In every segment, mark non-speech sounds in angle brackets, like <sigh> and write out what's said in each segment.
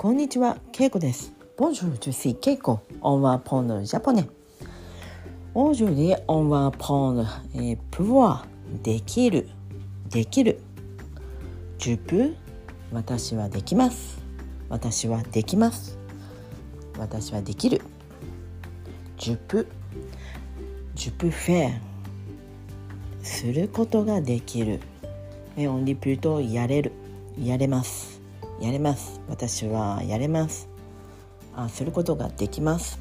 こんにちは、ケイコです。ボンジュールジュケイコ、オンワーポンドジャポネ。オージュリオンワーポーヌ、えー、プワー、できる、できる。ジュプ、私はできます。私はできます。私はできる。ジュプ、ジュプフェすることができる。えー、 on répète やれる、やれます。やれます。私はやれます。あすることができます。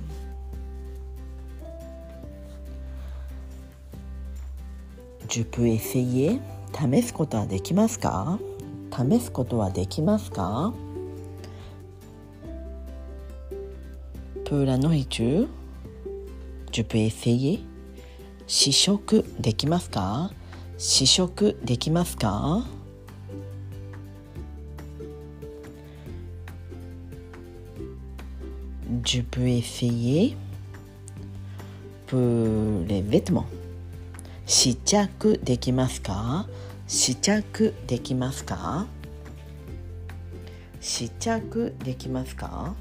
10分 essayer 試すことはできますか？試すことはできますか？Pour la nourriture je peux essayer 試食できますか？試食できますか？Je peux essayer pour les vêtements 試着できますか試着できますか試着できますか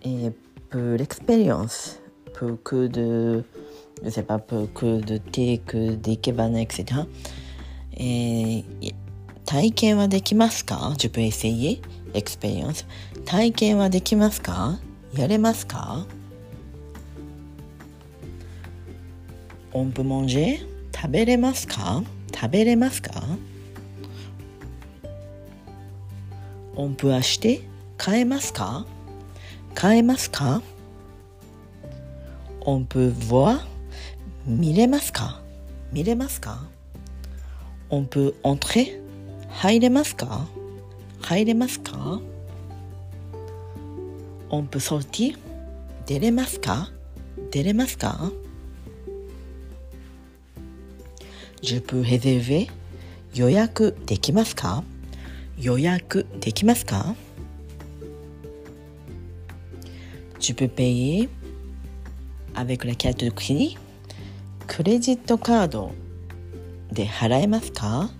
えー、pour l'expérience pour que de je sais pas pour que de thé que des kebana etc えー、体験はできますか？自分 SE エクスペリエンス体験はできますか？やれますか？音符プモンジ食べれますか？食べれますか？オンはして買えますか？買えますか？音符は見れますか？見れますか？On peut entrer 入れますか入れますか On peut sortir 出れますか出れますか Je peux réserver 予約できますか予約できますか Je peux payer avec la carte de crédit クレジットカードで払えますか？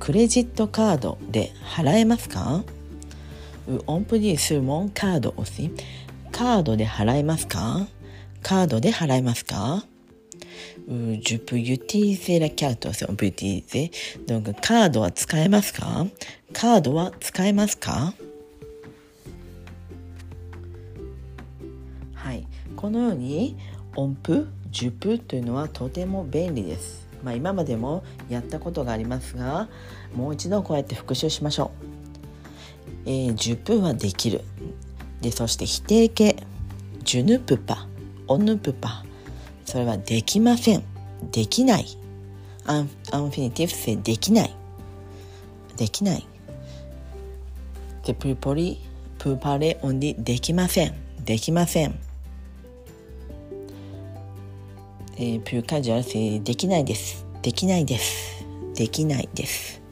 クレジットカードで払えますか？On peut dire sur mon card aussi カードで払えますか？カードで払えますか？Je peux utiliser la carte on peut utiliser donc カードは使えますか？カードは使えますか？はい。このように音符10分というのはとても便利です。まあ、今までもやったことがありますがもう一度こうやって復習しましょう。えー、10分はできる。でそして否定形「ジュヌプパ」「オヌプパ」それはできません。できない。アンアンフィニティブ性できない。できない。でプーポリプーパレオンディできません。できません。えー、プーカジュアル性できないです。できないです。できないです。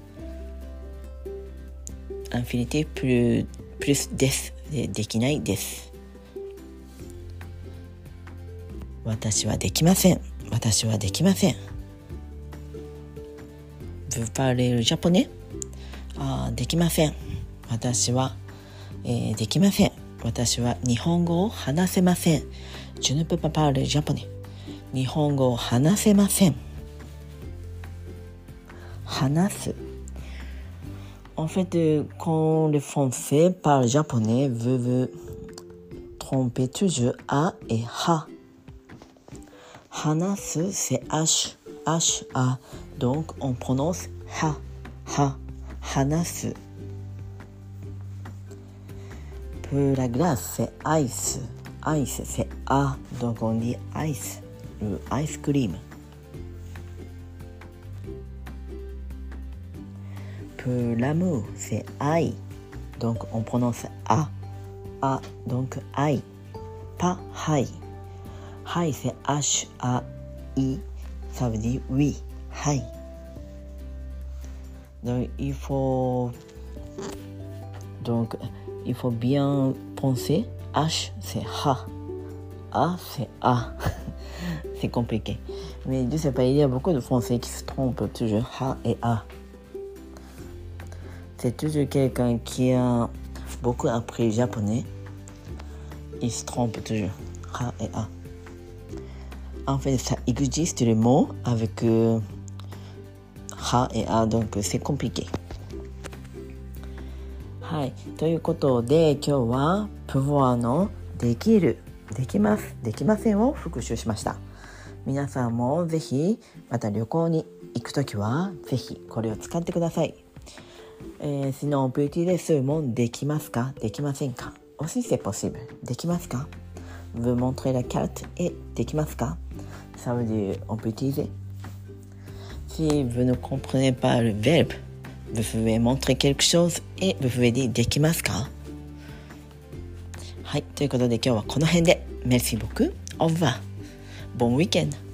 infinitif plus plus です。でできないです。私はできません。私はできません。 vous parlez japonais？あできません。私は、えー、できません。私は日本語を話せません。ジュヌプパパールジャポネ。日本語を話せません話す En fait, quand le français parle japonais, veut, veut tromper toujours A et Ha. Hanasu, c'est H, H, A. Donc, on prononce Ha, Ha, Hanasu. Pour la glace, c'est Ice. Ice, c'est A. Donc, on dit Ice, le ice cream. Pour l'amour, c'est I. Donc on prononce A. A, donc I. Pas Hi. Hi, c'est H-A-I. Ça veut dire oui. Hi. Donc il faut. Donc il faut bien penser. H, c'est Ha. A, c'est A. <laughs> c'est compliqué. Mais je sais pas, il y a beaucoup de Français qui se trompent toujours ha et a. C'est toujours quelqu'un qui a beaucoup appris japonais. Il se trompe toujours ha et a. En fait, ça existe le mot avec euh, ha et a, donc c'est compliqué. はい。ということで、今日は、プボアのできる、できます、できませんを復習しました。 皆さんもぜひ、また旅行に行くときは、ぜひこれを使ってください。えー、s n o p t レスもできますかできませんか aussi c'est possible. できますか Vous montrer la carte et できますか Ça veut dire, on peut utiliser. Si vous ne comprenez pas le verbe, vous pouvez montrer quelque chose et vous pouvez dire できますかはい、ということで今日はこの辺で。Merci beaucoup. Au revoir. Bon week-end.